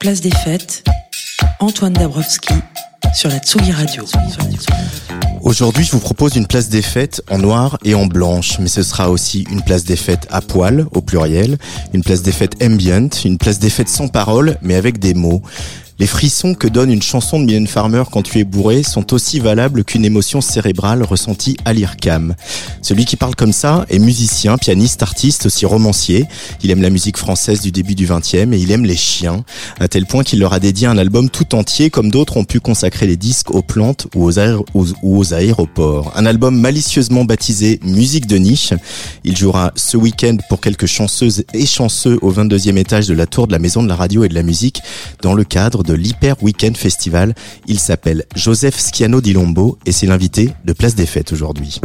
Place des Fêtes, Antoine Dabrowski sur la Tsugi Radio. Aujourd'hui, je vous propose une place des fêtes en noir et en blanche, mais ce sera aussi une place des fêtes à poil, au pluriel, une place des fêtes ambient, une place des fêtes sans parole, mais avec des mots. Les frissons que donne une chanson de Mylène Farmer quand tu es bourré sont aussi valables qu'une émotion cérébrale ressentie à l'IRCAM. Celui qui parle comme ça est musicien, pianiste, artiste, aussi romancier. Il aime la musique française du début du 20e et il aime les chiens, à tel point qu'il leur a dédié un album tout entier comme d'autres ont pu consacrer les disques aux plantes ou aux, ou aux aéroports. Un album malicieusement baptisé Musique de niche. Il jouera ce week-end pour quelques chanceuses et chanceux au 22e étage de la tour de la Maison de la Radio et de la Musique dans le cadre de l'Hyper Weekend Festival. Il s'appelle Joseph Schiano di Lombo et c'est l'invité de Place des Fêtes aujourd'hui.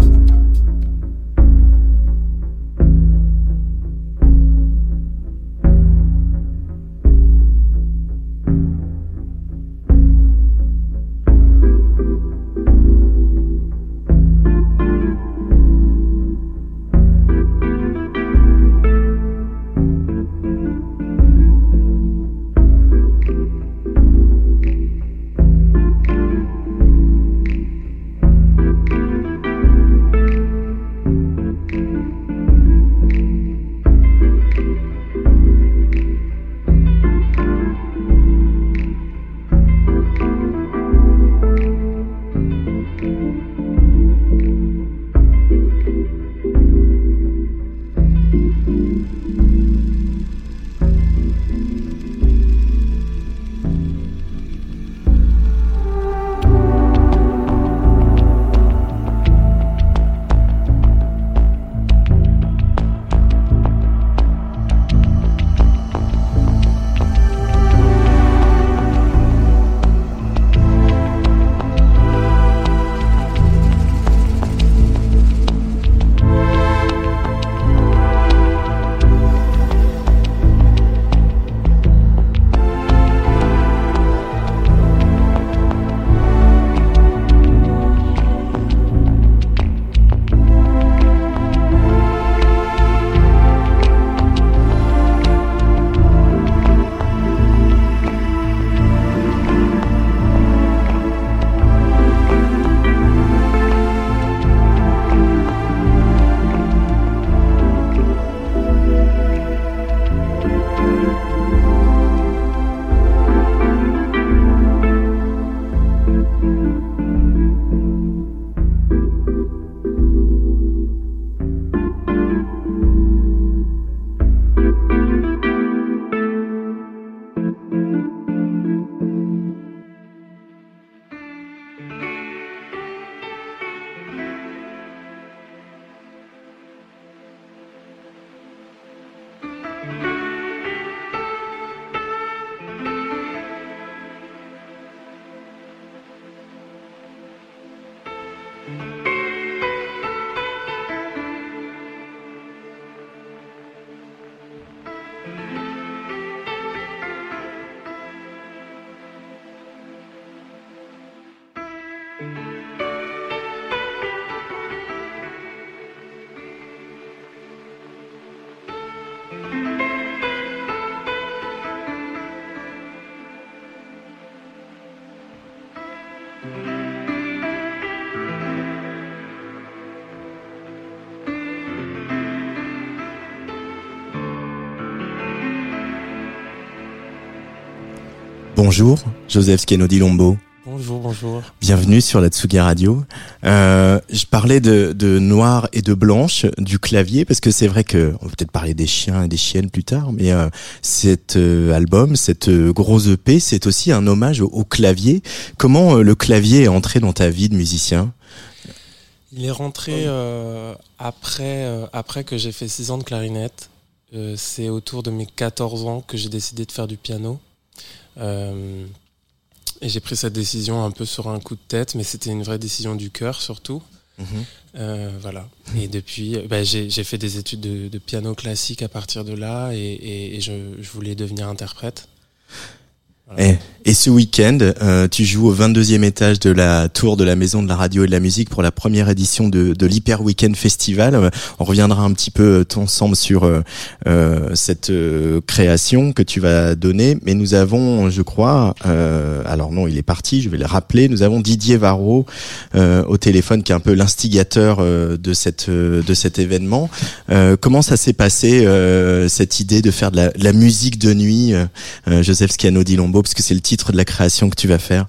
Bonjour, Joseph Skenodi Lombo. Bonjour, bonjour. Bienvenue sur la Tsugi Radio. Euh, je parlais de, de noir et de blanche du clavier parce que c'est vrai que on va peut-être parler des chiens et des chiennes plus tard, mais euh, cet euh, album, cette euh, grosse EP, c'est aussi un hommage au, au clavier. Comment euh, le clavier est entré dans ta vie de musicien? Il est rentré euh, après, euh, après que j'ai fait 6 ans de clarinette. Euh, c'est autour de mes 14 ans que j'ai décidé de faire du piano. Euh, et j'ai pris cette décision un peu sur un coup de tête, mais c'était une vraie décision du cœur surtout. Mhm. Euh, voilà. Et depuis, euh, bah, j'ai j'ai fait des études de, de piano classique à partir de là et, et- et je, je voulais devenir interprète. Et, et ce week-end, euh, tu joues au 22e étage de la tour de la Maison de la Radio et de la Musique pour la première édition de, de l'Hyper Weekend Festival. On reviendra un petit peu euh, ensemble sur euh, euh, cette euh, création que tu vas donner. Mais nous avons, je crois, alors non, il est parti, je vais le rappeler, nous avons Didier Varro au téléphone qui est un peu l'instigateur de, cette, de cet événement. Comment ça s'est passé, cette idée de faire de la, de la musique de nuit Joseph Schiano di Parce que c'est le titre de la création que tu vas faire.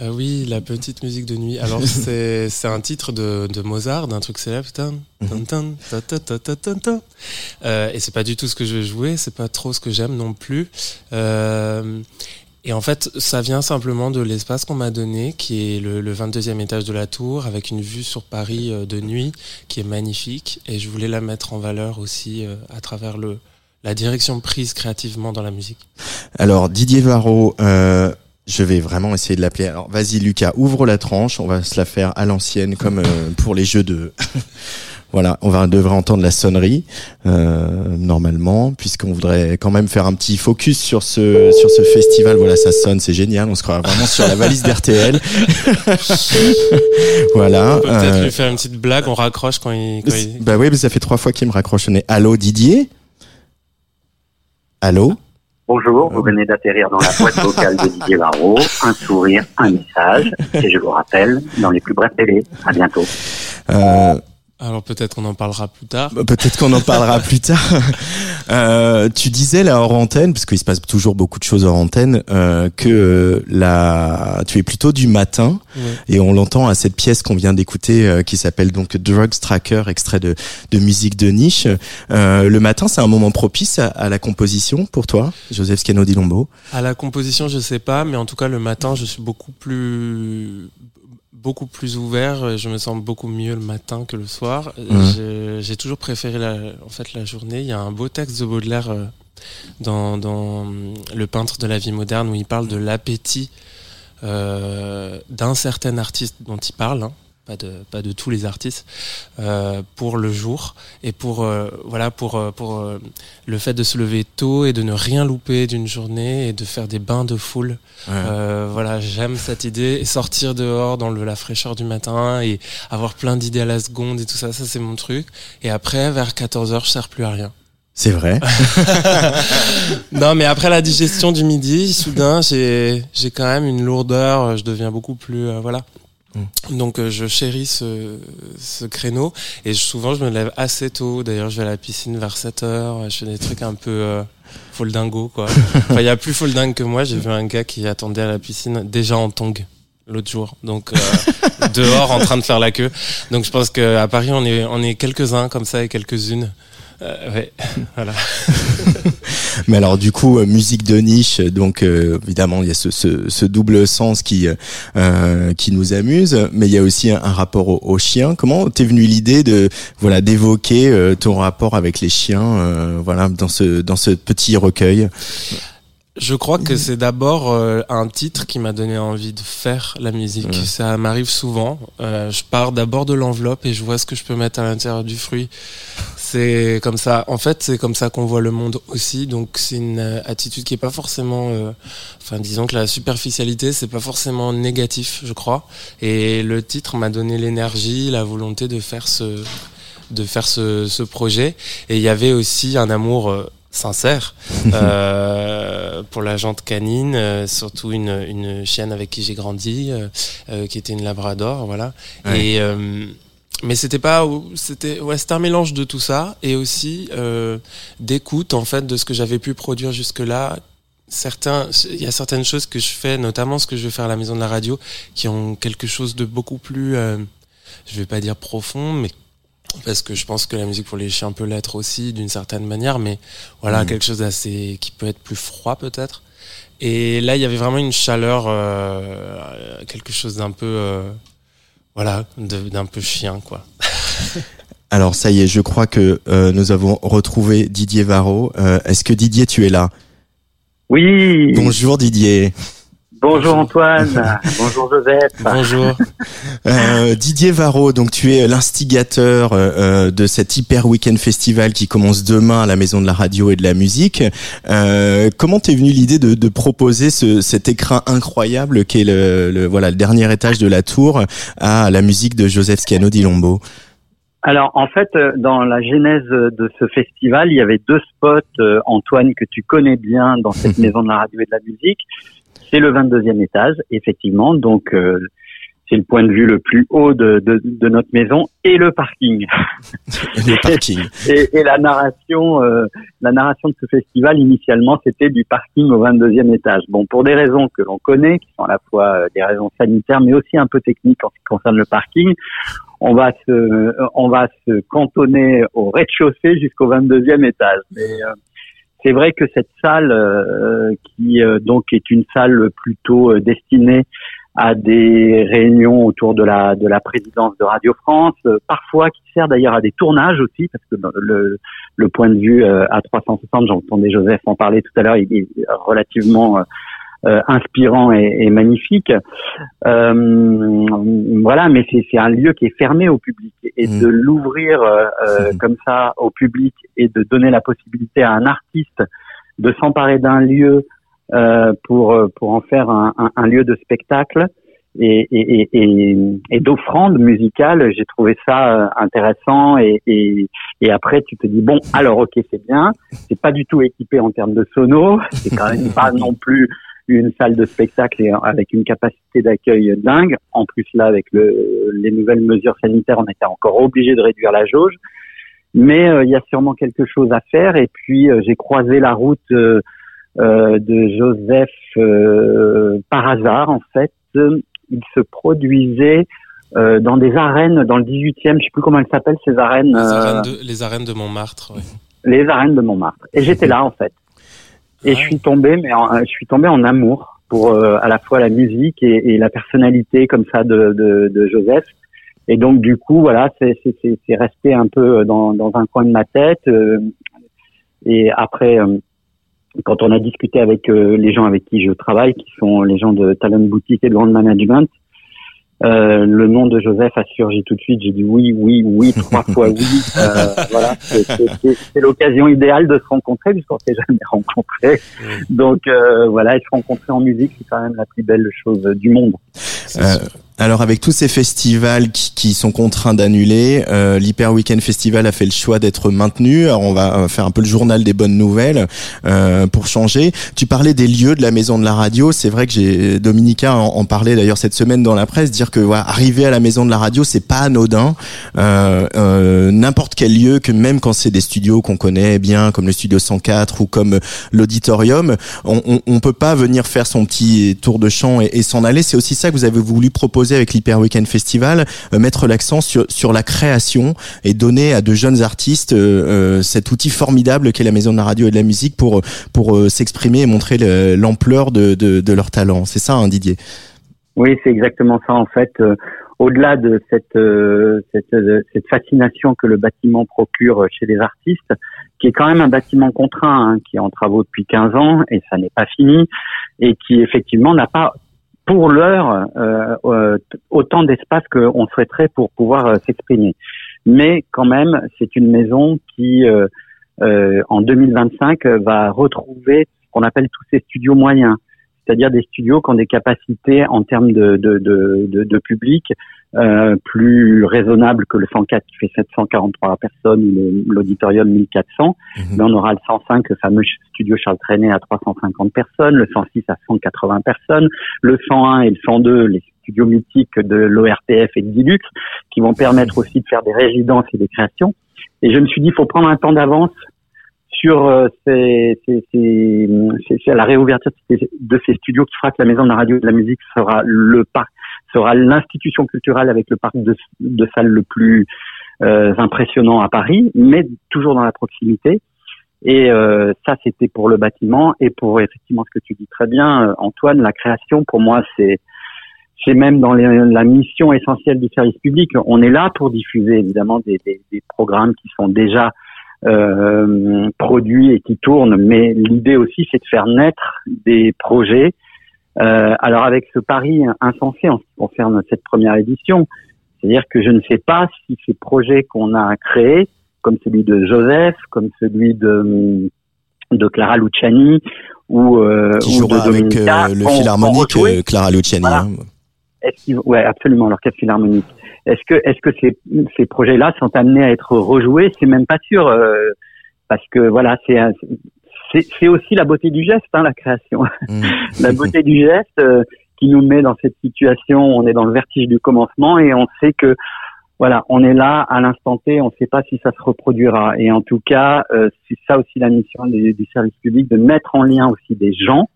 Euh, oui, la petite musique de nuit. Alors c'est c'est un titre de, de Mozart, d'un truc célèbre. Euh, et c'est pas du tout ce que je vais jouer, c'est pas trop ce que j'aime non plus. Euh, et en fait, ça vient simplement de l'espace qu'on m'a donné, qui est le, le 22e étage de la tour, avec une vue sur Paris euh, de nuit, qui est magnifique. Et je voulais la mettre en valeur aussi à travers le, la direction prise créativement dans la musique. Alors Didier Varro, euh, je vais vraiment essayer de l'appeler. Alors vas-y Lucas, ouvre la tranche, on va se la faire à l'ancienne comme euh, pour les jeux de... voilà, on va devrait entendre la sonnerie euh, normalement, puisqu'on voudrait quand même faire un petit focus sur ce sur ce festival. Voilà, ça sonne, c'est génial. On se croit vraiment sur la valise d'RTL. voilà. On peut peut-être euh, lui faire une petite blague, on raccroche quand il... Quand il... Bah oui, mais ça fait trois fois qu'il me raccroche. nez. Allô Didier? Allô Bonjour, vous venez d'atterrir dans la boîte vocale de Didier Varro. Un sourire, un message. Et je vous rappelle, dans les plus brefs délais. À bientôt. euh, Alors peut-être on en parlera plus tard. Bah, Peut-être qu'on en parlera plus tard. Euh, tu disais là hors antenne, parce qu'il se passe toujours beaucoup de choses hors antenne, euh, que euh, la, tu es plutôt du matin, et on l'entend à cette pièce qu'on vient d'écouter, euh, qui s'appelle donc Drugs Tracker, extrait de, de musique de niche. Euh, le matin, c'est un moment propice à, à la composition pour toi, Joseph Scano di Lombo. À la composition, je sais pas, mais en tout cas le matin, je suis beaucoup plus beaucoup plus ouvert. Je me sens beaucoup mieux le matin que le soir. Je- J'ai toujours préféré la, en fait la journée. Il y a un beau texte de Baudelaire euh, dans, dans Le peintre de la vie moderne où il parle de l'appétit euh, d'un certain artiste dont il parle. hein, pas de, pas de tous les artistes, euh, pour le jour et pour, euh, voilà, pour, euh, pour euh, le fait de se lever tôt et de ne rien louper d'une journée et de faire des bains de foule. Euh, voilà, j'aime cette idée et sortir dehors dans le, la fraîcheur du matin et avoir plein d'idées à la seconde et tout ça, ça c'est mon truc. Et après, vers 14h, je sers plus à rien. C'est vrai. non, mais après la digestion du midi, soudain, j'ai j'ai quand même une lourdeur. Je deviens beaucoup plus euh, voilà. Donc euh, je chéris ce, ce créneau et je- souvent je me lève assez tôt. D'ailleurs, je vais à la piscine vers 7 heures. Je fais des trucs un peu euh, foldingo quoi. Enfin, il y a plus folding que moi. J'ai vu un gars qui attendait à la piscine déjà en tongue l'autre jour. Donc euh, dehors en train de faire la queue. Donc je pense que à Paris on est on est quelques uns comme ça et quelques-unes. Euh, ouais, voilà. Mais alors du coup, euh, musique de niche, donc euh, évidemment il y a ce, ce, ce double sens qui euh, qui nous amuse, mais il y a aussi un, rapport au, au chien. Comment t'es venu l'idée de voilà d'évoquer euh, ton rapport avec les chiens, euh, voilà dans ce dans ce petit recueil? Je crois que c'est d'abord euh, un titre qui m'a donné envie de faire la musique. Ouais. Ça m'arrive souvent. Euh, je pars d'abord de l'enveloppe et je vois ce que je peux mettre à l'intérieur du fruit. C'est comme ça. En fait, c'est comme ça qu'on voit le monde aussi. Donc, c'est une euh, attitude qui est pas forcément. euh, enfin, disons que la superficialité, c'est pas forcément négatif, je crois. Et le titre m'a donné l'énergie, la volonté de faire ce de faire ce, ce projet. Et il y avait aussi un amour euh, sincère euh, pour la jante canine, euh, surtout une, une chienne avec qui j'ai grandi, euh, euh, qui était une labrador, voilà. Ouais. Et euh, mais c'était pas, c'était ouais, c'était un mélange de tout ça et aussi euh, d'écoute en fait de ce que j'avais pu produire jusque là. Certains, il y a certaines choses que je fais, notamment ce que je vais faire à la maison de la radio, qui ont quelque chose de beaucoup plus, euh, je vais pas dire profond, mais parce que je pense que la musique pour les chiens peut l'être aussi d'une certaine manière, mais voilà Mhm. quelque chose d'assez qui peut être plus froid peut-être. Et là, il y avait vraiment une chaleur, euh, quelque chose d'un peu, euh, voilà, d'un peu chien, quoi. Alors ça y est, je crois que euh, nous avons retrouvé Didier Varro. Euh, est-ce que Didier, tu es là? Oui. Bonjour Didier. Bonjour Antoine, bonjour Joseph. Bonjour. Euh, Didier Varro, donc tu es l'instigateur euh, de cet Hyper Weekend Festival qui commence demain à la Maison de la Radio et de la Musique. Euh, comment t'es venu l'idée de, de, proposer ce, cet écrin incroyable qui est le, le, voilà le dernier étage de la tour à la musique de Joseph Schiano di Lombo alors en fait, euh, dans la genèse de ce festival, il y avait deux spots, euh, Antoine, que tu connais bien dans cette maison de la radio et de la musique. C'est le 22e étage, effectivement. Donc, euh, c'est le point de vue le plus haut de, de, de notre maison et le parking. le parking. et, et, la narration, euh, la narration de ce festival initialement, c'était du parking au 22e étage. Bon, pour des raisons que l'on connaît, qui sont à la fois euh, des raisons sanitaires, mais aussi un peu techniques en ce qui concerne le parking, on va se, on va se cantonner au rez-de-chaussée jusqu'au 22e étage. Mais, c'est vrai que cette salle, euh, qui euh, donc est une salle plutôt euh, destinée à des réunions autour de la de la présidence de Radio France, parfois qui sert d'ailleurs à des tournages aussi, parce que le, le point de vue à 360, j'entendais Joseph en parler tout à l'heure, il est relativement euh, inspirant et, et magnifique. Euh, voilà, mais c'est un lieu qui est fermé au public et mmh. de l'ouvrir euh, mmh. comme ça au public et de donner la possibilité à un artiste de s'emparer d'un lieu pour pour en faire un, un, un lieu de spectacle et, et, et, et d'offrande musicale, j'ai trouvé ça intéressant et, et, et après tu te dis bon alors ok c'est bien, c'est pas du tout équipé en termes de sono, c'est quand même pas non plus une salle de spectacle et avec une capacité d'accueil dingue. En plus là, avec le, les nouvelles mesures sanitaires, on était encore obligé de réduire la jauge. Mais euh, il y a sûrement quelque chose à faire. Et puis euh, j'ai croisé la route euh, de Joseph par hasard en fait. Il se produisait dans des arènes dans le 18e, je sais plus comment elles s'appellent ces arènes. Les arènes de, les arènes de Montmartre. Oui. Les arènes de Montmartre. Et j'étais là en fait. Et je suis tombé, mais en, je suis tombé en amour pour euh, à la fois la musique et, et, la personnalité comme ça de, de, de Joseph. Et donc du coup, voilà, c'est resté un peu dans, dans, un coin de ma tête. Euh, et après, euh, quand on a discuté avec les gens avec qui je travaille, qui sont les gens de Talent Boutique et de Grand Management, euh, le nom de Joseph a surgi tout de suite. J'ai dit oui, oui, oui, trois fois oui. Euh, voilà, c'est l'occasion idéale de se rencontrer puisqu'on s'est jamais rencontré. Donc euh, voilà, et se rencontrer en musique, c'est quand même la plus belle chose du monde. Alors avec tous ces festivals qui, qui sont contraints d'annuler, euh, l'Hyper Weekend Festival a fait le choix d'être maintenu. Alors on va euh, faire un peu le journal des bonnes nouvelles euh, pour changer. Tu parlais des lieux de la maison de la radio. C'est vrai que j'ai Dominica en, en parlait d'ailleurs cette semaine dans la presse, dire que voilà, arriver à la maison de la radio c'est pas anodin. Euh, euh, N'importe quel lieu, que même quand c'est des studios qu'on connaît bien, comme le studio 104 ou comme l'auditorium, on, on, on, peut pas venir faire son petit tour de chant et, et s'en aller. C'est aussi ça que vous avez voulu proposer avec l'Hyper Weekend Festival, euh, mettre l'accent sur, sur la création et donner à de jeunes artistes euh, euh, cet outil formidable qu'est la Maison de la Radio et de la Musique pour, pour s'exprimer et montrer l'ampleur de, de, leur talent. C'est ça, hein, Didier? Oui, c'est exactement ça en fait. Au-delà de cette, cette, cette, fascination que le bâtiment procure chez les artistes, qui est quand même un bâtiment contraint, hein, qui est en travaux depuis 15 ans et ça n'est pas fini, et qui effectivement n'a pas pour l'heure euh, euh, autant d'espace qu'on souhaiterait pour pouvoir euh, s'exprimer. Mais quand même, c'est une maison qui, euh, euh, en 2025, va retrouver ce qu'on appelle tous ces studios moyens, c'est-à-dire des studios qui ont des capacités en termes de, de, de, de, de public euh, plus raisonnable que le 104 qui fait 743 personnes l'auditorium 1400. Mhm. Mais on aura le 105, le fameux studio Charles Trenet à 350 personnes, le 106 à 180 personnes, le 101 et le 102, les studios mythiques de l'ORTF et de Dilux, qui vont permettre aussi de faire des résidences et des créations. Et je me suis dit, il faut prendre un temps d'avance sur euh, ces, ces, ces, la réouverture de ces studios qui fera que la Maison de la Radio et de la Musique sera le parc sera l'institution culturelle avec le parc de, salles le plus euh, impressionnant à Paris, mais toujours dans la proximité. Et euh, ça, c'était pour le bâtiment et pour effectivement ce que tu dis très bien, euh, Antoine, la création. Pour moi, c'est c'est même dans la mission essentielle du service public. On est là pour diffuser évidemment des, des, des programmes qui sont déjà euh, produits et qui tournent, mais l'idée aussi c'est de faire naître des projets. Euh, alors avec ce pari insensé en ce qui concerne cette première édition, c'est-à-dire que je ne sais pas si ces projets qu'on a créés, comme celui de Joseph, comme celui de de Clara Luciani ou, euh, ou de avec euh, le philharmonique euh, Clara Luciani. Hein. Est-ce ouais, absolument, l'orchestre philharmonique. Est-ce que, est-ce que ces, ces projets-là sont amenés à être rejoués? C'est même pas sûr, euh, parce que voilà, c'est, c'est, aussi la beauté du geste, hein, la création. Mmh. la beauté du geste euh, qui nous met dans cette situation. On est dans le vertige du commencement et on sait que voilà, on est là à l'instant T, on ne sait pas si ça se reproduira. Et en tout cas, euh, c'est ça aussi la mission du, du service public, de mettre en lien aussi des gens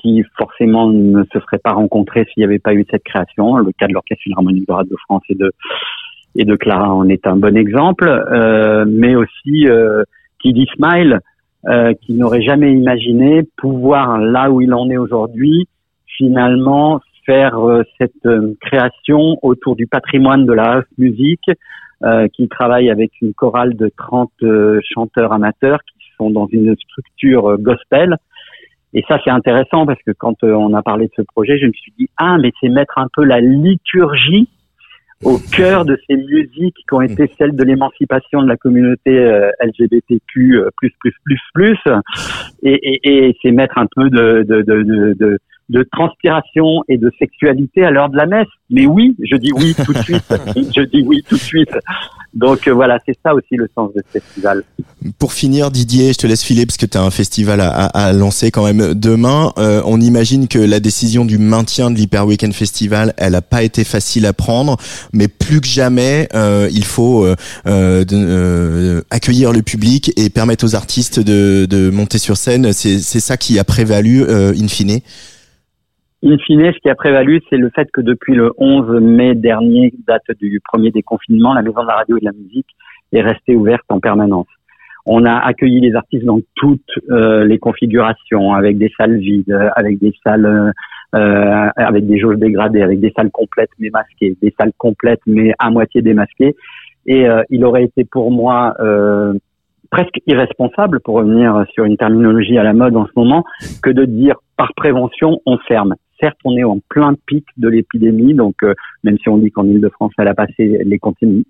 qui forcément ne se seraient pas rencontrés s'il n'y avait pas eu cette création. Le cas de l'Orchestre Philharmonique de Radio de France et de et de Clara en est un bon exemple, euh, mais aussi euh, dit Smile, euh, qui n'aurait jamais imaginé pouvoir là où il en est aujourd'hui, finalement faire euh, cette euh, création autour du patrimoine de la house music, euh, qui travaille avec une chorale de 30 chanteurs amateurs qui sont dans une structure gospel. Et ça, c'est intéressant parce que quand on a parlé de ce projet, je me suis dit, ah, mais c'est mettre un peu la liturgie au cœur de ces musiques qui ont été celles de l'émancipation de la communauté euh, LGBTQ euh, plus plus plus plus. Et, et, et c'est mettre un peu de, de, de, de de transpiration et de sexualité à l'heure de la messe. Mais oui, je dis oui tout de suite. je dis oui tout de suite. Donc euh, voilà, c'est ça aussi le sens de ce festival. Pour finir, Didier, je te laisse filer parce que tu as un festival à, à, lancer quand même demain. Euh, on imagine que la décision du maintien de l'Hyper Weekend Festival, elle n'a pas été facile à prendre, mais plus que jamais, euh, il faut euh, accueillir le public et permettre aux artistes de, de monter sur scène. C'est ça qui a prévalu in fine. In fine, ce qui a prévalu, c'est le fait que depuis le 11 mai dernier, date du premier déconfinement, la Maison de la Radio et de la Musique est restée ouverte en permanence. On a accueilli les artistes dans toutes euh, les configurations, avec des salles vides, avec des salles euh, avec des jauges dégradées, avec des salles complètes mais masquées, des salles complètes mais à moitié démasquées. Et euh, il aurait été pour moi euh, presque irresponsable, pour revenir sur une terminologie à la mode en ce moment, que de dire par prévention on ferme. Certes, on est en plein pic de l'épidémie, donc euh, même si on dit qu'en Ile-de-France, elle a passé, les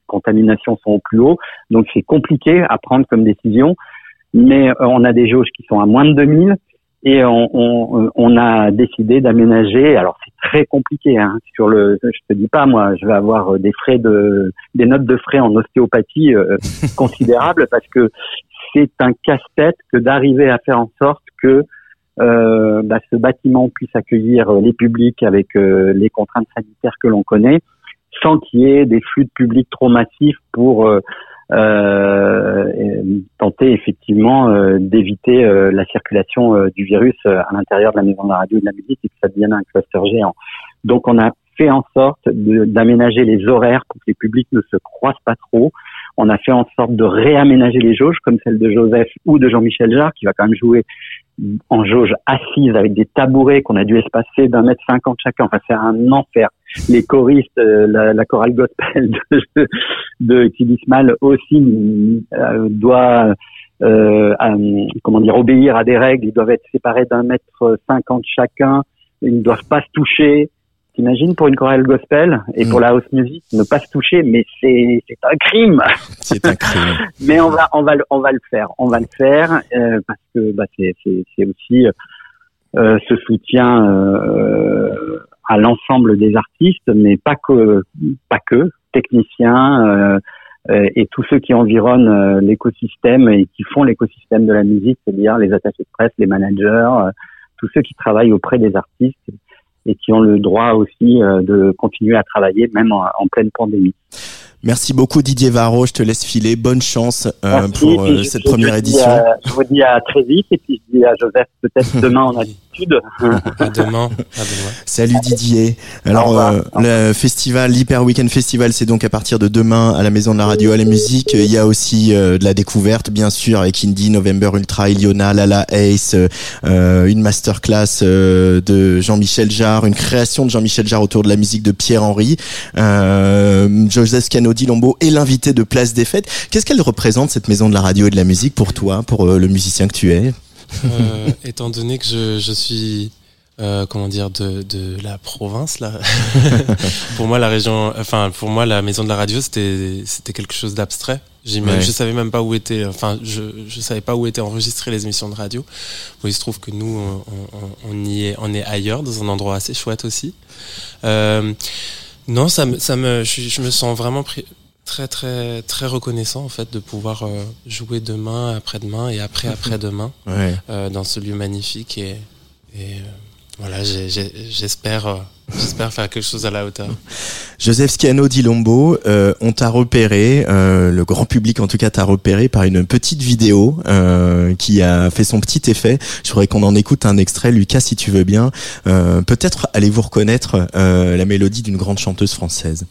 contaminations sont au plus haut, donc c'est compliqué à prendre comme décision. Mais euh, on a des jauges qui sont à moins de 2000 et on, on, on a décidé d'aménager. Alors c'est très compliqué. Hein, sur le, je te dis pas moi, je vais avoir euh, des frais de, des notes de frais en ostéopathie considérables parce que c'est un casse-tête que d'arriver à faire en sorte que euh, bah, ce bâtiment puisse accueillir euh, les publics avec euh, les contraintes sanitaires que l'on connaît, sans qu'il y ait des flux de public trop massifs pour euh, tenter effectivement d'éviter la circulation du virus à l'intérieur de la maison de la radio et de la musique et que ça devienne un cluster géant. Donc on a fait en sorte d'aménager les horaires pour que les publics ne se croisent pas trop. On a fait en sorte de réaménager les jauges, comme celle de Joseph ou de Jean-Michel Jarre, qui va quand même jouer en jauge assise avec des tabourets qu'on a dû espacer d'un mètre cinquante chacun. Enfin, c'est un enfer. Les choristes, euh, la, chorale gospel de, de aussi euh, doit euh, comment dire obéir à des règles. Ils doivent être séparés d'un mètre cinquante chacun. Ils ne doivent pas se toucher. T'imagines pour une chorale gospel et pour mm. la house music ne pas se toucher, mais c'est c'est un crime. C'est un crime. mais on va on va on va le faire, on va le faire euh, parce que bah, c'est c'est c'est aussi euh, ce soutien euh, à l'ensemble des artistes, mais pas que pas que techniciens euh, et tous ceux qui environnent l'écosystème et qui font l'écosystème de la musique, c'est-à-dire les attachés de presse, les managers, tous ceux qui travaillent auprès des artistes et qui ont le droit aussi euh, de continuer à travailler même en, pleine pandémie. Merci beaucoup Didier Varro, je te laisse filer. Bonne chance euh, pour euh, cette première édition. je vous dis à très vite et puis je dis à Joseph peut-être demain on a d'habitude. À demain. Salut Didier. Alors euh, le festival, l'Hyper Weekend Festival, c'est donc à partir de demain à la Maison de la Radio à la musique. Il y a aussi euh, de la découverte, bien sûr, avec Indie, November Ultra, Iliona, Lala Ace, euh, une masterclass de Jean-Michel Jarre, une création de Jean-Michel Jarre autour de la musique de Pierre Henry, Joseph Cano Lombo est l'invité de Place des Fêtes. Qu'est-ce qu'elle représente cette Maison de la Radio et de la musique pour toi, pour le musicien que tu es? Euh, étant donné que je, je suis euh, comment dire de, de la province là pour moi la région enfin pour moi la maison de la radio c'était c'était quelque chose d'abstrait. Même, je savais même pas où était enfin je je savais pas où étaient enregistrées les émissions de radio. Bon, il se trouve que nous on, on, on, y est on est ailleurs dans un endroit assez chouette aussi. Euh, non ça me ça me je, je me sens vraiment pris, très très très reconnaissant en fait de pouvoir euh, jouer demain, après-demain et après après-demain euh, dans ce lieu magnifique et, et euh, voilà j'espère j'espère faire quelque chose à la hauteur. Joseph Schiano Dilombo, on t'a repéré, le grand public en tout cas t'a repéré par une petite vidéo qui a fait son petit effet. Je voudrais qu'on en écoute un extrait, Lucas, si tu veux bien. Peut-être allez-vous reconnaître la mélodie d'une grande chanteuse française.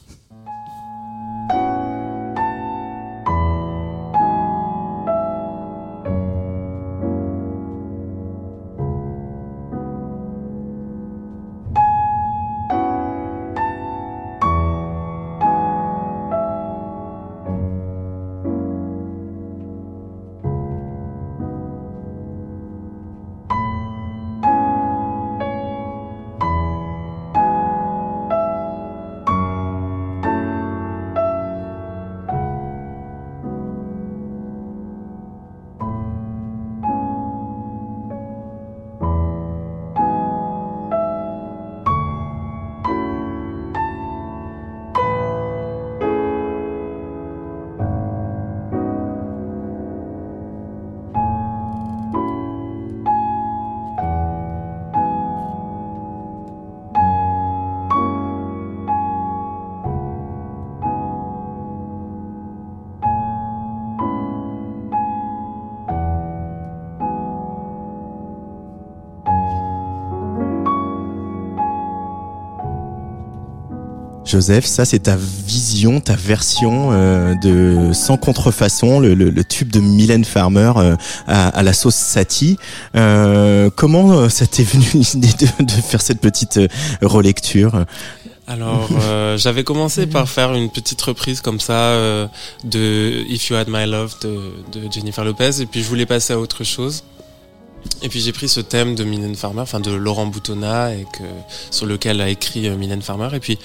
Joseph, ça c'est ta vision, ta version euh, de Sans contrefaçon, le, le, le, tube de Mylène Farmer euh, à, à, la sauce Satie. Euh, comment euh, ça t'est venu l'idée de, de, faire cette petite euh, relecture? Alors, euh, j'avais commencé par faire une petite reprise comme ça euh, de If You Had My Love de, de, Jennifer Lopez, et puis je voulais passer à autre chose. Et puis j'ai pris ce thème de Mylène Farmer, enfin de Laurent Boutonnat, et que sur lequel a écrit Mylène Farmer, et puis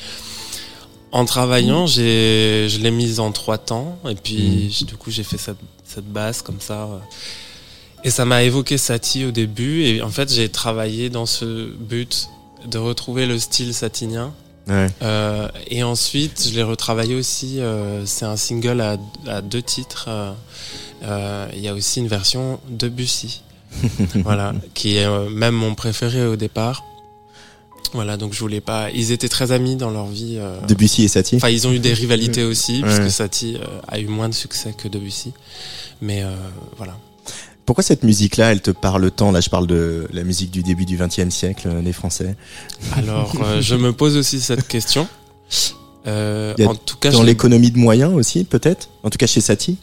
en travaillant, j'ai, je l'ai mise en trois temps, et puis mmh. du coup j'ai fait cette, cette basse comme ça. Et ça m'a évoqué Satie au début, et en fait j'ai travaillé dans ce but de retrouver le style satinien. Ouais. Euh, et ensuite, je l'ai retravaillé aussi. Euh, c'est un single à, à deux titres. Euh, il y a aussi une version de Bussy, voilà, qui est même mon préféré au départ. Voilà, donc je voulais pas. Ils étaient très amis dans leur vie. Euh... Debussy et Satie. Enfin, ils ont eu des rivalités aussi, ouais. puisque Satie euh, a eu moins de succès que Debussy. Mais euh, voilà. Pourquoi cette musique-là, elle te parle tant? Là, je parle de la musique du début du XXe siècle, des Français. Alors, euh, je me pose aussi cette question. Euh, en tout cas, dans l'économie de moyens aussi, peut-être? En tout cas, chez Satie?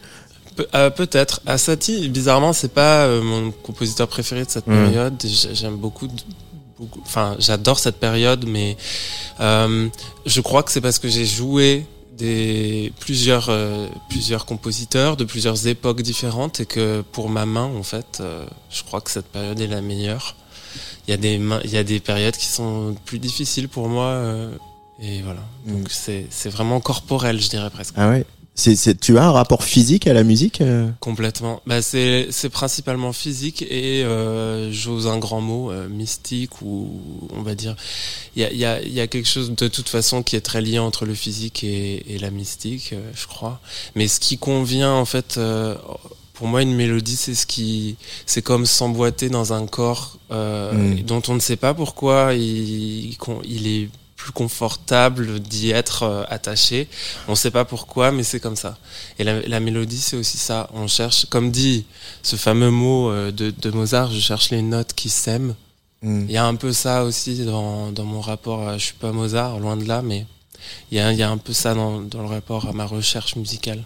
Pe euh, peut-être. À Satie, bizarrement, c'est pas euh, mon compositeur préféré de cette mmh. période. J'aime beaucoup, beaucoup. Enfin, j'adore cette période, mais euh, je crois que c'est parce que j'ai joué des plusieurs euh, plusieurs compositeurs de plusieurs époques différentes et que pour ma main en fait euh, je crois que cette période est la meilleure il y a des il y a des périodes qui sont plus difficiles pour moi euh, et voilà donc mmh. c'est c'est vraiment corporel je dirais presque ah ouais? C'est, tu as un rapport physique à la musique euh Complètement. Bah, c'est, c'est principalement physique et euh, j'ose un grand mot, euh, mystique ou on va dire. Il y a, y, a, y a quelque chose de toute façon qui est très lié entre le physique et, et la mystique, euh, je crois. Mais ce qui convient en fait. Euh, pour moi, une mélodie, c'est ce qui, c'est comme s'emboîter dans un corps euh, mmh. dont on ne sait pas pourquoi il, il est plus confortable d'y être euh, attaché. On ne sait pas pourquoi, mais c'est comme ça. Et la, la mélodie, c'est aussi ça. On cherche, comme dit ce fameux mot euh, de, de, Mozart, je cherche les notes qui s'aiment. Mm. Il y a un peu ça aussi dans, dans mon rapport. À, je suis pas Mozart, loin de là, mais il y a, y a, un peu ça dans, dans le rapport à ma recherche musicale.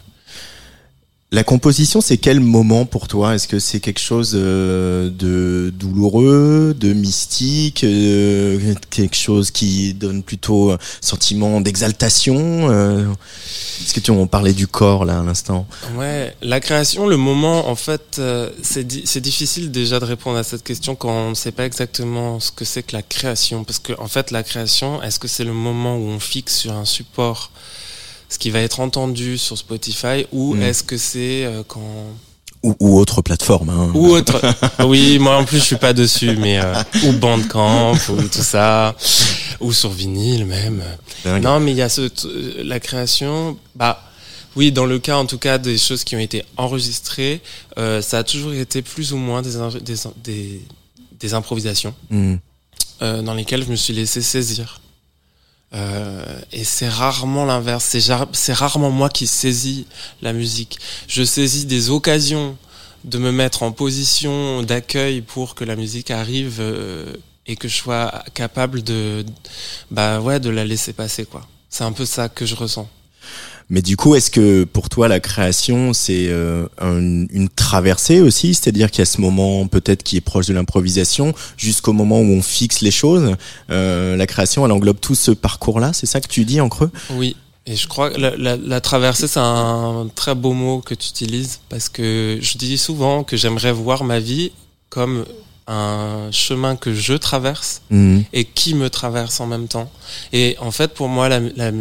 La composition, c'est quel moment pour toi? Est-ce que c'est quelque chose euh, de douloureux, de mystique, euh, quelque chose qui donne plutôt un sentiment d'exaltation euh, Est-ce que tu en parlais du corps là à l'instant. Ouais, la création, le moment, en fait, c'est difficile déjà de répondre à cette question quand on ne sait pas exactement ce que c'est que la création, parce que en fait, la création, est-ce que c'est le moment où on fixe sur un support ce qui va être entendu sur Spotify ou mm. est-ce que c'est euh, quand ou, autre plateforme. Hein. Ou autre. oui, moi en plus je suis pas dessus, mais euh, ou Bandcamp ou tout ça, ou sur vinyle même. Non, mais il y a ce la création. Bah oui, dans le cas en tout cas des choses qui ont été enregistrées, euh, ça a toujours été plus ou moins des des, des, improvisations mm. dans lesquelles je me suis laissé saisir. Euh, et c'est rarement l'inverse. C'est, rarement moi qui saisis la musique. Je saisis des occasions de me mettre en position d'accueil pour que la musique arrive euh, et que je sois capable de, bah ouais, de la laisser passer quoi. C'est un peu ça que je ressens. Mais du coup, est-ce que pour toi la création c'est euh, une traversée aussi, c'est-à-dire qu'il y a ce moment peut-être qui est proche de l'improvisation jusqu'au moment où on fixe les choses. Euh, la création, elle englobe tout ce parcours-là, c'est ça que tu dis en creux? Oui. Et je crois que la, la, la traversée, c'est un très beau mot que tu utilises parce que je dis souvent que j'aimerais voir ma vie comme un chemin que je traverse mhm. et qui me traverse en même temps. Et en fait, pour moi, la,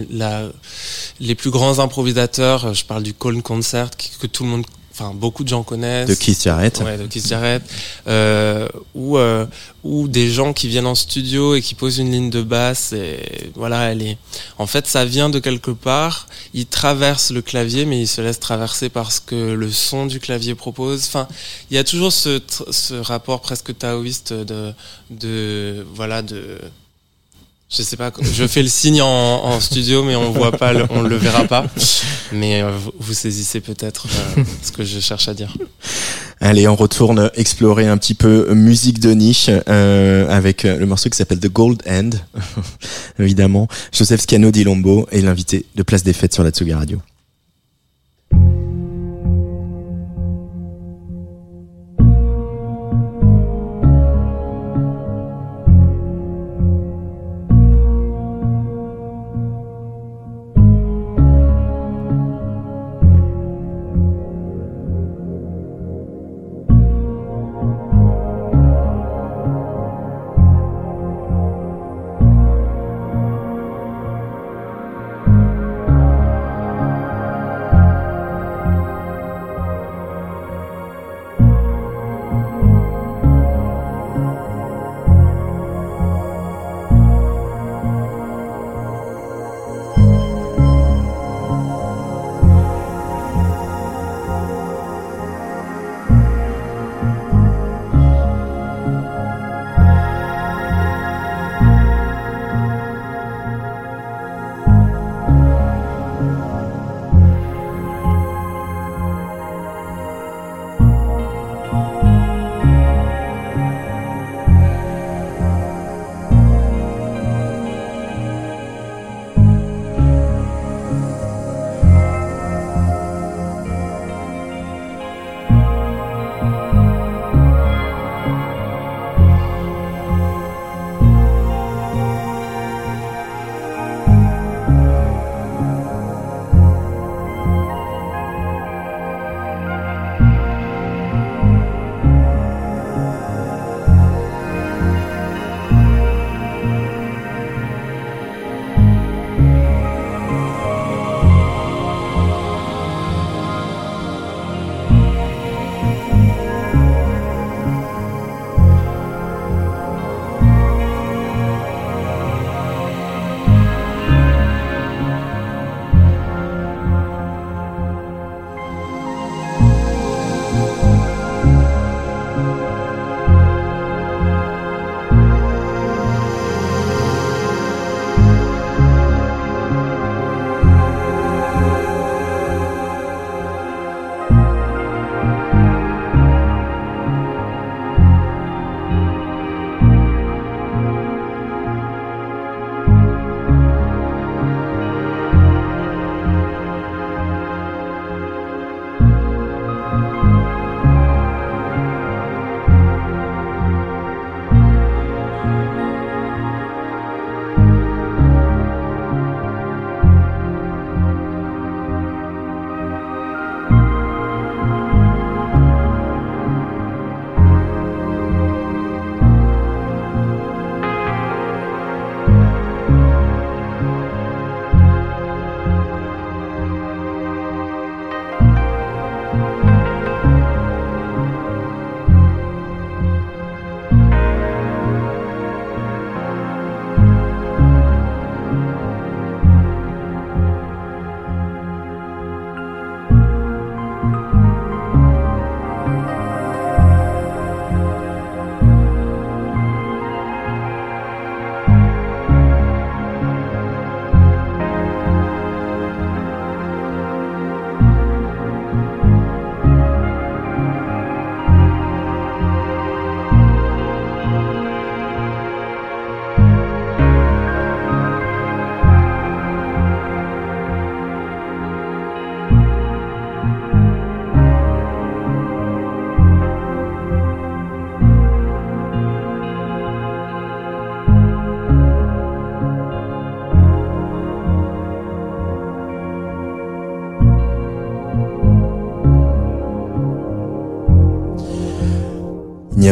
la, les plus grands improvisateurs, je parle du Colne Concert, que tout le monde enfin beaucoup de gens connaissent. De Keith Jarrett. Ouais, de Jarrett. Euh, ou euh, ou des gens qui viennent en studio et qui posent une ligne de basse et voilà, elle est. En fait, ça vient de quelque part. Ils traversent le clavier, mais ils se laissent traverser parce que le son du clavier propose. Enfin, il y a toujours ce, ce rapport presque taoïste de de voilà de je sais pas, je fais le signe en, studio, mais on voit pas, on le verra pas. Mais euh, vous saisissez peut-être euh, ce que je cherche à dire. Allez, on retourne explorer un petit peu musique de niche euh, avec le morceau qui s'appelle The Gold End, évidemment. Joseph Scano Lombo est l'invité de Place des Fêtes sur la Tsuga Radio.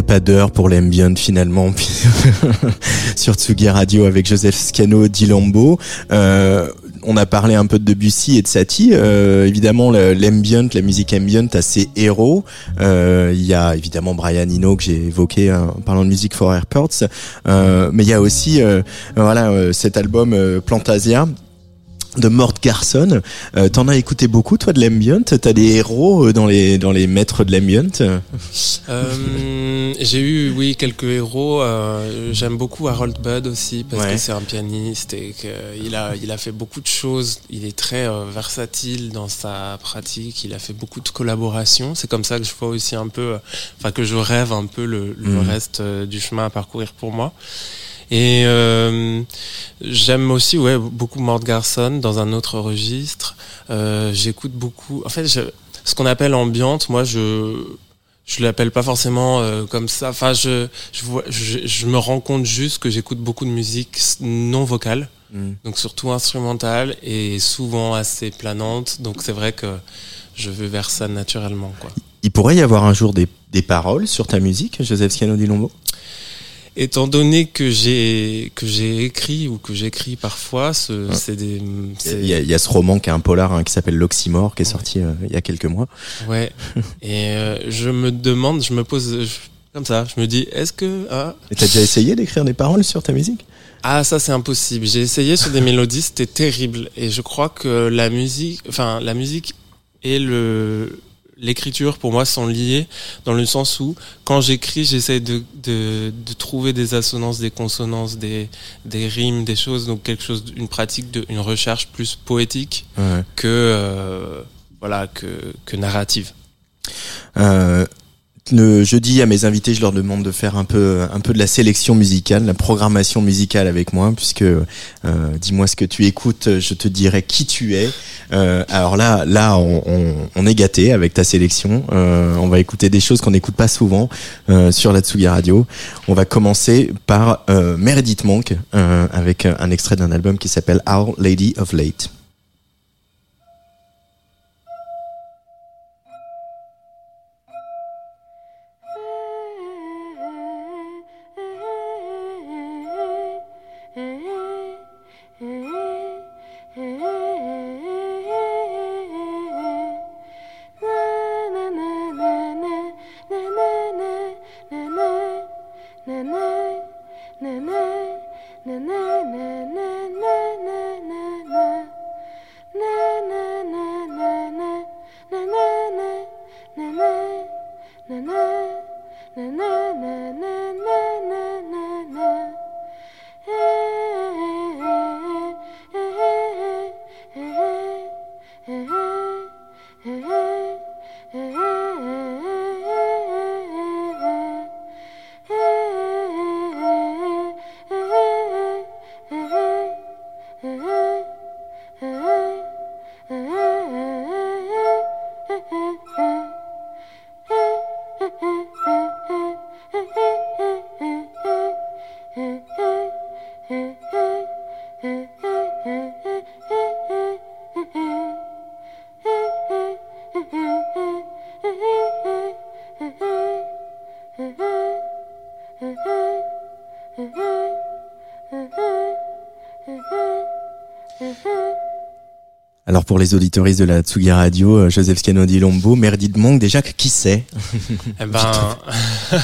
A pas d'heure pour l'ambient finalement sur Tsugi Radio avec Joseph Scano Dilambo. Euh, on a parlé un peu de Debussy et de Satie. Euh, évidemment, l'ambient, la musique ambient a ses héros. Euh, il y a évidemment Brian Eno que j'ai évoqué en parlant de musique for Airports. Euh, mais il y a aussi voilà cet album Plantasia de Mort Garson. Euh, T'en as écouté beaucoup, toi, de l'ambient? T'as des héros euh, dans les dans les maîtres de l'ambient? Euh, J'ai eu, oui, quelques héros. Euh, J'aime beaucoup Harold Budd aussi parce que c'est un pianiste et qu'il a il a fait beaucoup de choses. Il est très euh, versatile dans sa pratique. Il a fait beaucoup de collaborations. C'est comme ça que je vois aussi un peu, enfin que je rêve un peu le, le mhm. reste du chemin à parcourir pour moi. Et euh, j'aime aussi ouais, beaucoup Mort Garson dans un autre registre. Euh, J'écoute beaucoup. En fait, je, ce qu'on appelle ambiante, moi, je je l'appelle pas forcément euh, comme ça. Enfin, je je, vois, je, je me rends compte juste que j'écoute beaucoup de musique non vocale, mm. donc surtout instrumentale et souvent assez planante. Donc c'est vrai que je vais vers ça naturellement. Quoi. Il pourrait y avoir un jour des, des paroles sur ta musique, Joseph Sciano di Lombo Étant donné que j'ai que j'ai écrit ou que j'écris parfois, c'est des. Il y, a, y, a ce roman qui est un polar hein, qui s'appelle L'Oxymore qui est sorti euh, il y a quelques mois. Ouais. Et euh, je me demande, je me pose comme ça, je me dis, est-ce que ah. Et t'as déjà essayé d'écrire des paroles sur ta musique? Ah ça c'est impossible. J'ai essayé sur des mélodies, c'était terrible. Et je crois que la musique, enfin la musique et le l'écriture pour moi sont liées dans le sens où quand j'écris j'essaie de, de, de, trouver des assonances des consonances des, des rimes des choses donc quelque chose une pratique de une recherche plus poétique que euh, voilà que, que narrative. Euh, le jeudi à mes invités, je leur demande de faire un peu un peu de la sélection musicale, la programmation musicale avec moi, puisque euh, dis-moi ce que tu écoutes, je te dirai qui tu es. Euh, alors là, là, on, est gâté avec ta sélection. Euh, on va écouter des choses qu'on n'écoute pas souvent sur la Tsugi Radio. On va commencer par Meredith Monk avec un extrait d'un album qui s'appelle Our Lady of Late. Pour les auditoristes de la Tsugi Radio, euh, Joseph Scanodi Lombo, Meredith Monk, déjà qui c'est Eh ben,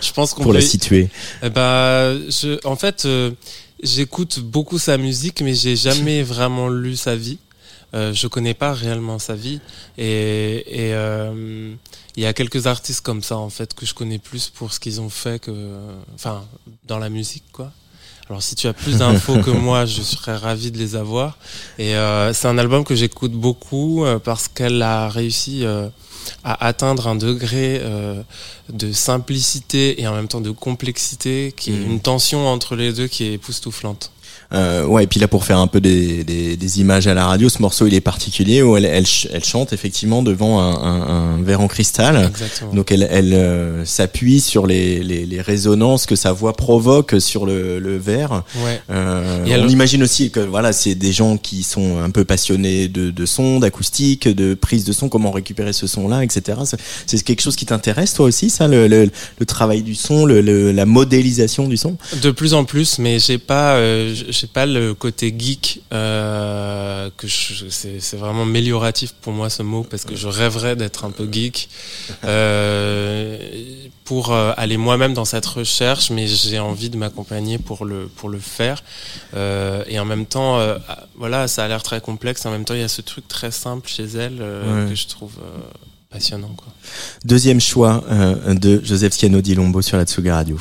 je pense qu'on pour la situer. Eh ben, je, en fait, euh, j'écoute beaucoup sa musique, mais j'ai jamais vraiment lu sa vie. Euh, je connais pas réellement sa vie et, et euh, il y a quelques artistes comme ça en fait que je connais plus pour ce qu'ils ont fait que, enfin, dans la musique quoi. Alors si tu as plus d'infos que moi, je serais ravi de les avoir. Et euh, c'est un album que j'écoute beaucoup euh, parce qu'elle a réussi euh, à atteindre un degré de simplicité et en même temps de complexité, qui est mmh. une tension entre les deux qui est époustouflante. Euh, ouais, et puis là pour faire un peu des, des, des, images à la radio, ce morceau il est particulier où elle, elle, elle chante effectivement devant un, un, un verre en cristal. Exactement. Donc elle, elle euh, s'appuie sur les, les, les, résonances que sa voix provoque sur le, le verre. Ouais. Euh, on imagine aussi que voilà, c'est des gens qui sont un peu passionnés de, de son, d'acoustique, de prise de son, comment récupérer ce son-là, etc. C'est quelque chose qui t'intéresse toi aussi, ça, le, le, le travail du son, le, la modélisation du son? De plus en plus, mais j'ai pas. J'ai pas le côté geek euh, que c'est vraiment amélioratif pour moi ce mot parce que je rêverais d'être un peu geek euh, pour euh, aller moi-même dans cette recherche, mais j'ai envie de m'accompagner pour le pour le faire. Euh, et en même temps, voilà, ça a l'air très complexe. En même temps, il y a ce truc très simple chez elle ouais. que je trouve passionnant. Quoi. Deuxième choix de Joseph Schiano Lombo sur la Tsuga Radio.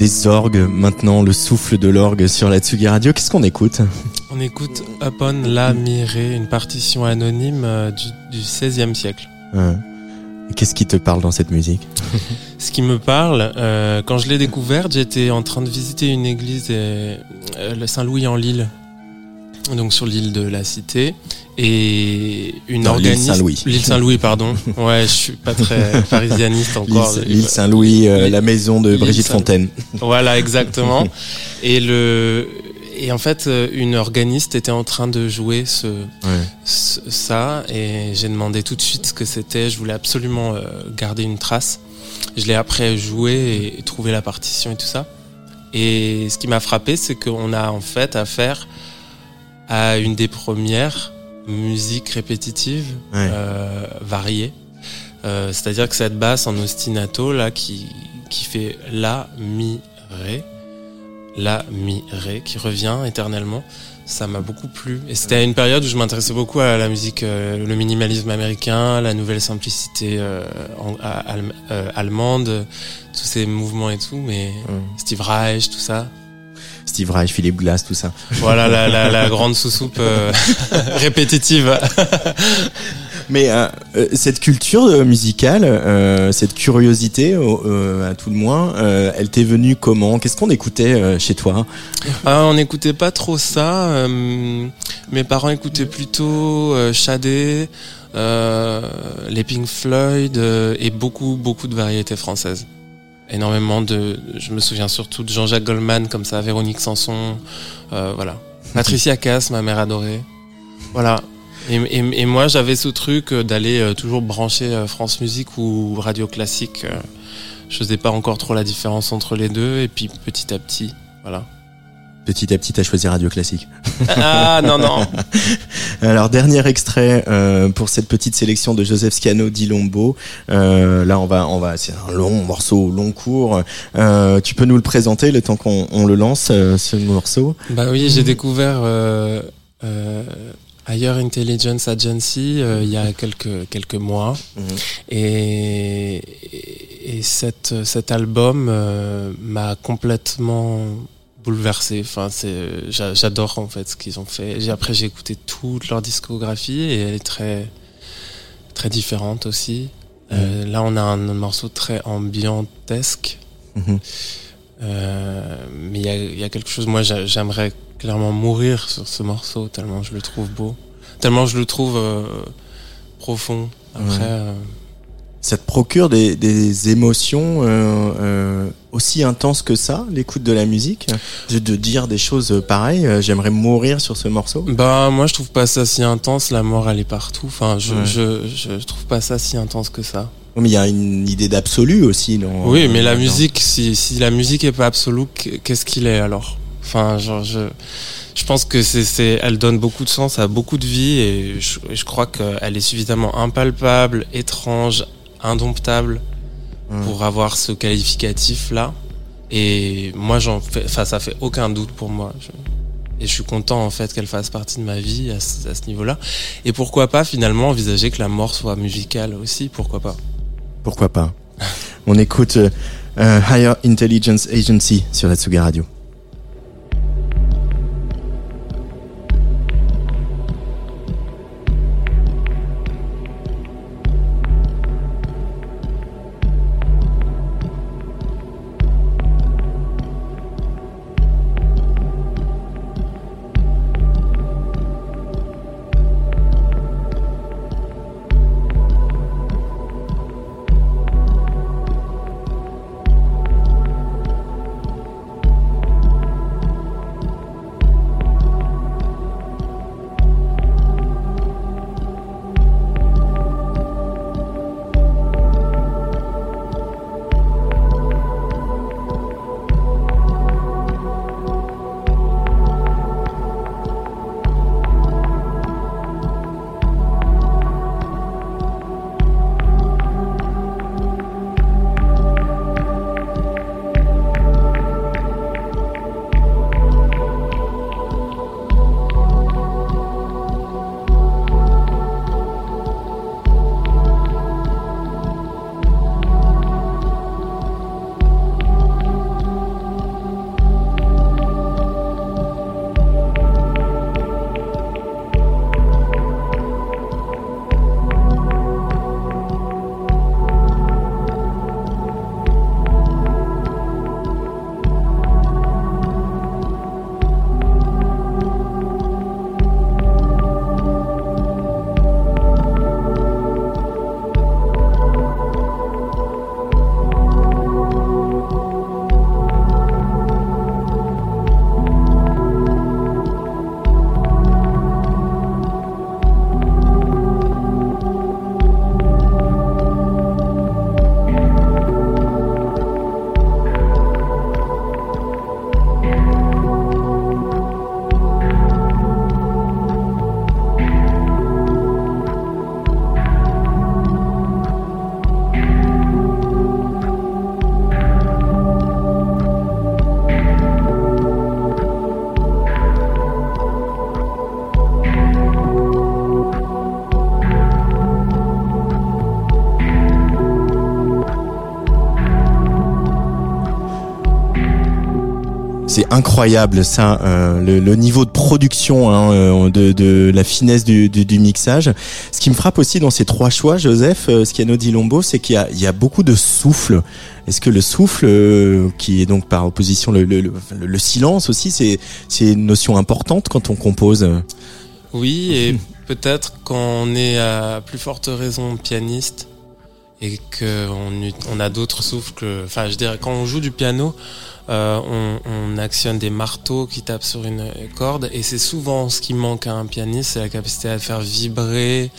Des orgues maintenant, le souffle de l'orgue sur la Tsugi Radio. Qu'est-ce qu'on écoute? On écoute Upon la Mirée, une partition anonyme euh, du, du 16e siècle. Ouais. Qu'est-ce qui te parle dans cette musique? Ce qui me parle, euh, quand je l'ai découverte, j'étais en train de visiter une église, euh, le Saint-Louis en Lille, donc sur l'île de la Cité. Et une organisme l'île Saint-Louis. L'île Saint-Louis pardon. Ouais je suis pas très parisianiste encore. L'île Saint-Louis euh, la maison de Brigitte Fontaine. Voilà exactement. Et le et en fait une organiste était en train de jouer ce, ouais. ce ça. Et j'ai demandé tout de suite ce que c'était. Je voulais absolument euh, garder une trace. Je l'ai après joué et, trouvé la partition et tout ça. Et ce qui m'a frappé c'est qu'on a en fait à faire à une des premières musiques répétitives ouais. euh, variées. Euh, C'est-à-dire que cette basse en ostinato là qui, qui fait la mi ré, la mi ré qui revient éternellement, ça m'a beaucoup plu. Et c'était à une période où je m'intéressais beaucoup à la musique, euh, le minimalisme américain, la nouvelle simplicité euh, en, euh, allemande, tous ces mouvements et tout, mais. Steve Reich, tout ça. Steve Reich, Philippe Glass, tout ça. Voilà la, la, la grande sous-soupe euh, répétitive. Mais euh, cette culture musicale, euh, cette curiosité, euh, à tout le moins, elle t'est venue comment? Qu'est-ce qu'on écoutait chez toi? Ah, On n'écoutait pas trop ça. mes parents écoutaient plutôt Shadé, les Pink Floyd et beaucoup, beaucoup de variétés françaises énormément de. Je me souviens surtout de Jean-Jacques Goldman, comme ça, Véronique Sanson, euh, voilà. Patricia Cass, ma mère adorée. Voilà. Et, et, et moi, j'avais ce truc d'aller euh, toujours brancher euh, France Musique ou Radio Classique. Euh, je faisais pas encore trop la différence entre les deux, et puis petit à petit, voilà. Petit à petit, t'as choisi Radio Classique. Ah non non. Alors dernier extrait euh, pour cette petite sélection de Joseph Scano d'Ilombo. Euh, là, on va, on va, c'est un long morceau, long cours. Euh, tu peux nous le présenter le temps qu'on on le lance, euh, ce morceau Bah oui, j'ai découvert. Euh, Higher Intelligence Agency euh, il y a quelques quelques mois mmh. et, et cette, cet album euh, m'a complètement bouleversé. Enfin, c'est, j'adore en fait ce qu'ils ont fait. Et après, j'ai écouté toute leur discographie et elle est très, très différente aussi. Mmh. Euh, là, on a un, un morceau très ambiantesque. Mmh. Euh, mais il y, y a, quelque chose. Moi, j'aimerais clairement mourir sur ce morceau tellement je le trouve beau, tellement je le trouve euh, profond. Après. Ouais. Euh, ça te procure des, des émotions euh, euh, aussi intenses que ça, l'écoute de la musique De dire des choses pareilles, euh, j'aimerais mourir sur ce morceau Bah moi je trouve pas ça si intense, la mort elle est partout, enfin je, ouais. je, je, trouve pas ça si intense que ça. Mais il y a une idée d'absolu aussi, non Oui, mais la musique, si, si la musique est pas absolue, qu'est-ce qu'il est alors? Enfin, genre, je, je pense que c'est, c'est, elle donne beaucoup de sens à beaucoup de vie et je, je crois qu'elle est suffisamment impalpable, étrange, indomptable Hmm. pour avoir ce qualificatif là. Et moi, j'en fais, enfin, ça fait aucun doute pour moi. Je- et je suis content en fait qu'elle fasse partie de ma vie à ce, à ce niveau-là. Et pourquoi pas finalement envisager que la mort soit musicale aussi Pourquoi pas? Pourquoi pas? On écoute euh, euh, Higher Intelligence Agency sur Atsuga Radio. C'est incroyable ça, euh, le, le niveau de production, hein, euh, de, de la finesse du, du, du mixage. Ce qui me frappe aussi dans ces trois choix, Joseph, euh, Schiano di Lombo, c'est qu'il y y a beaucoup de souffle. Est-ce que le souffle, euh, qui est donc par opposition le, le, le, le silence aussi, c'est une notion importante quand on compose? Oui, et peut-être quand on est à plus forte raison pianiste et qu'on on a d'autres souffles. Enfin, je dirais, quand on joue du piano, euh, on, on actionne des marteaux qui tapent sur une corde et c'est souvent ce qui manque à un pianiste, c'est la capacité à faire vibrer,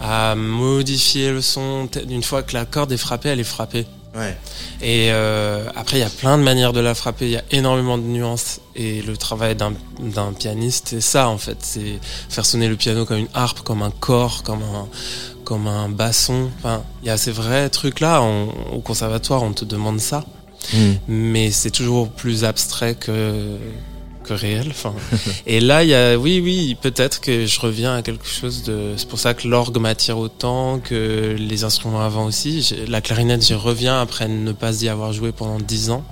à modifier le son. Une fois que la corde est frappée, elle est frappée. Ouais. Et euh, après, il y a plein de manières de la frapper, il y a énormément de nuances. Et le travail d'un pianiste, c'est ça en fait, c'est faire sonner le piano comme une harpe, comme un corps, comme un, comme un basson. Enfin, il y a ces vrais trucs-là. Au conservatoire, on te demande ça. Mm. Mais c'est toujours plus abstrait que, que réel. Enfin, et là, il y a, oui, oui, peut-être que je reviens à quelque chose de. C'est pour ça que l'orgue m'attire autant que les instruments avant aussi. La clarinette, j'y reviens après ne pas y avoir joué pendant dix ans.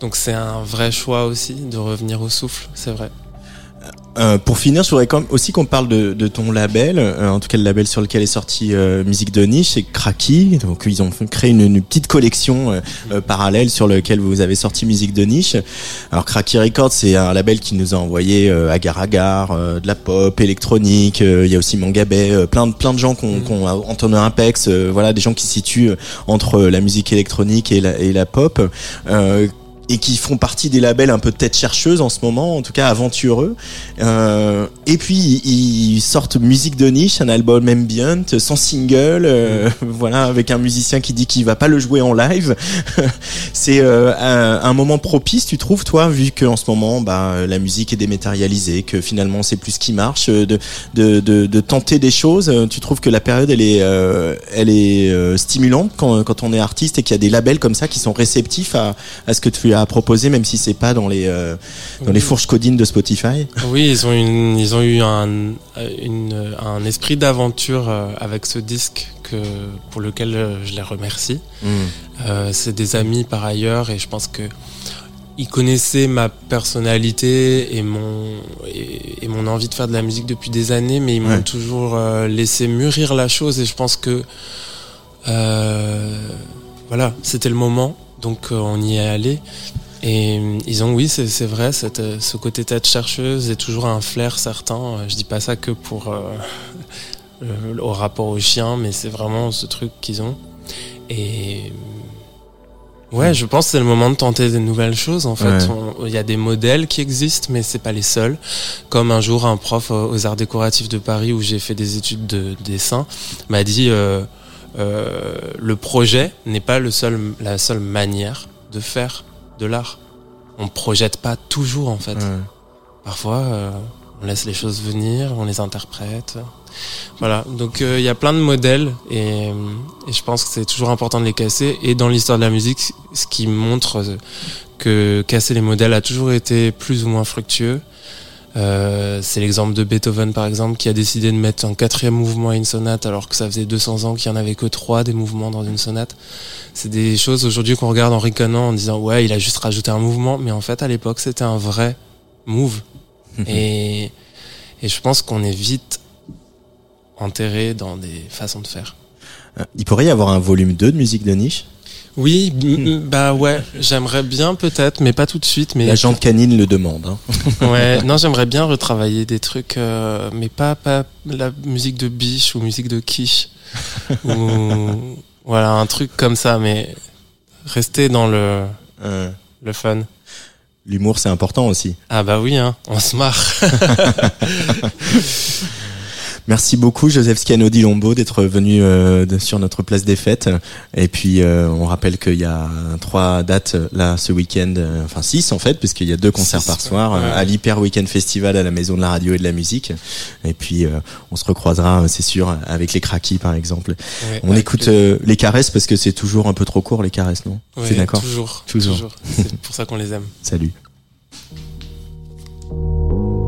Donc c'est un vrai choix aussi de revenir au souffle, c'est vrai. Euh, pour finir, je voudrais quand même aussi qu'on parle de, de ton label, euh, en tout cas le label sur lequel est sorti euh, Musique de niche, c'est Kraki. Donc ils ont créé une, une petite collection euh, euh, parallèle sur lequel vous avez sorti Musique de niche. Alors Kraki Records, c'est un label qui nous a envoyé euh, agar agar, euh, de la pop, électronique. euh, Il y a aussi Mangabé, euh, plein de plein de gens qui ont, qui ont Antonin Impex, euh, voilà des gens qui se situent entre la musique électronique et la, et la pop. Et qui font partie des labels un peu tête chercheuse en ce moment, en tout cas aventureux. Euh, et puis ils sortent musique de niche, un album ambient, sans single, euh, voilà, avec un musicien qui dit qu'il va pas le jouer en live. c'est euh, un, un, moment propice, tu trouves, toi, vu qu'en ce moment, bah, la musique est dématérialisée, que finalement c'est plus ce qui marche, de, de, de, de, tenter des choses. Tu trouves que la période, elle est, euh, elle est stimulante quand, quand on est artiste et qu'il y a des labels comme ça qui sont réceptifs à, à ce que tu as à proposer, même si c'est pas dans les euh, dans les fourches codines de Spotify? Oui, ils ont une, ils ont eu un, une, un esprit d'aventure euh, avec ce disque que pour lequel euh, je les remercie. Mm. c'est des amis par ailleurs et je pense que ils connaissaient ma personnalité et mon et, mon envie de faire de la musique depuis des années, mais ils m'ont toujours laissé mûrir la chose et je pense que voilà, c'était le moment donc euh, on y est allé. Et euh, ils ont, oui, c'est vrai, cette, euh, ce côté tête chercheuse est toujours un flair certain. Je dis pas ça que pour au rapport aux chiens, mais c'est vraiment ce truc qu'ils ont. Et ouais, je pense que c'est le moment de tenter des nouvelles choses. En fait, il y a des modèles qui existent, mais c'est pas les seuls. Comme un jour, un prof aux arts décoratifs de Paris où j'ai fait des études de dessin m'a dit. Euh, le projet n'est pas le seul, la seule manière de faire de l'art. On projette pas toujours en fait. Parfois, euh, on laisse les choses venir, on les interprète. Voilà, donc euh, il y a plein de modèles et, et je pense que c'est toujours important de les casser. Et dans l'histoire de la musique, ce qui montre que casser les modèles a toujours été plus ou moins fructueux. Euh, c'est l'exemple de Beethoven par exemple qui a décidé de mettre un quatrième mouvement à une sonate alors que ça faisait 200 ans qu'il n'y en avait que trois des mouvements dans une sonate. C'est des choses aujourd'hui qu'on regarde en ricanant en disant ouais il a juste rajouté un mouvement mais en fait à l'époque c'était un vrai move. et, et je pense qu'on est vite enterré dans des façons de faire. Euh, il pourrait y avoir un volume 2 de musique de niche? Oui, bah ouais, j'aimerais bien peut-être, mais pas tout de suite. Mais la jante canine le demande. Hein. ouais, non, j'aimerais bien retravailler des trucs, euh, mais pas pas la musique de biche ou musique de quiche ou voilà un truc comme ça, mais rester dans le le fun. L'humour, c'est important aussi. Ah bah oui, hein, on se marre. Merci beaucoup Joseph Scanodi Lombo d'être venu euh, sur notre place des fêtes. Et puis euh, on rappelle qu'il y a trois dates là ce week-end, euh, enfin six en fait, puisqu'il y a deux concerts par soir à l'Hyper Weekend Festival à la Maison de la Radio et de la Musique. Et puis on se recroisera, c'est sûr, avec les Krakis par exemple. on écoute les caresses parce que c'est toujours un peu trop court les caresses, non? C'est d'accord? Toujours. Toujours. toujours. C'est pour ça qu'on les aime. Salut.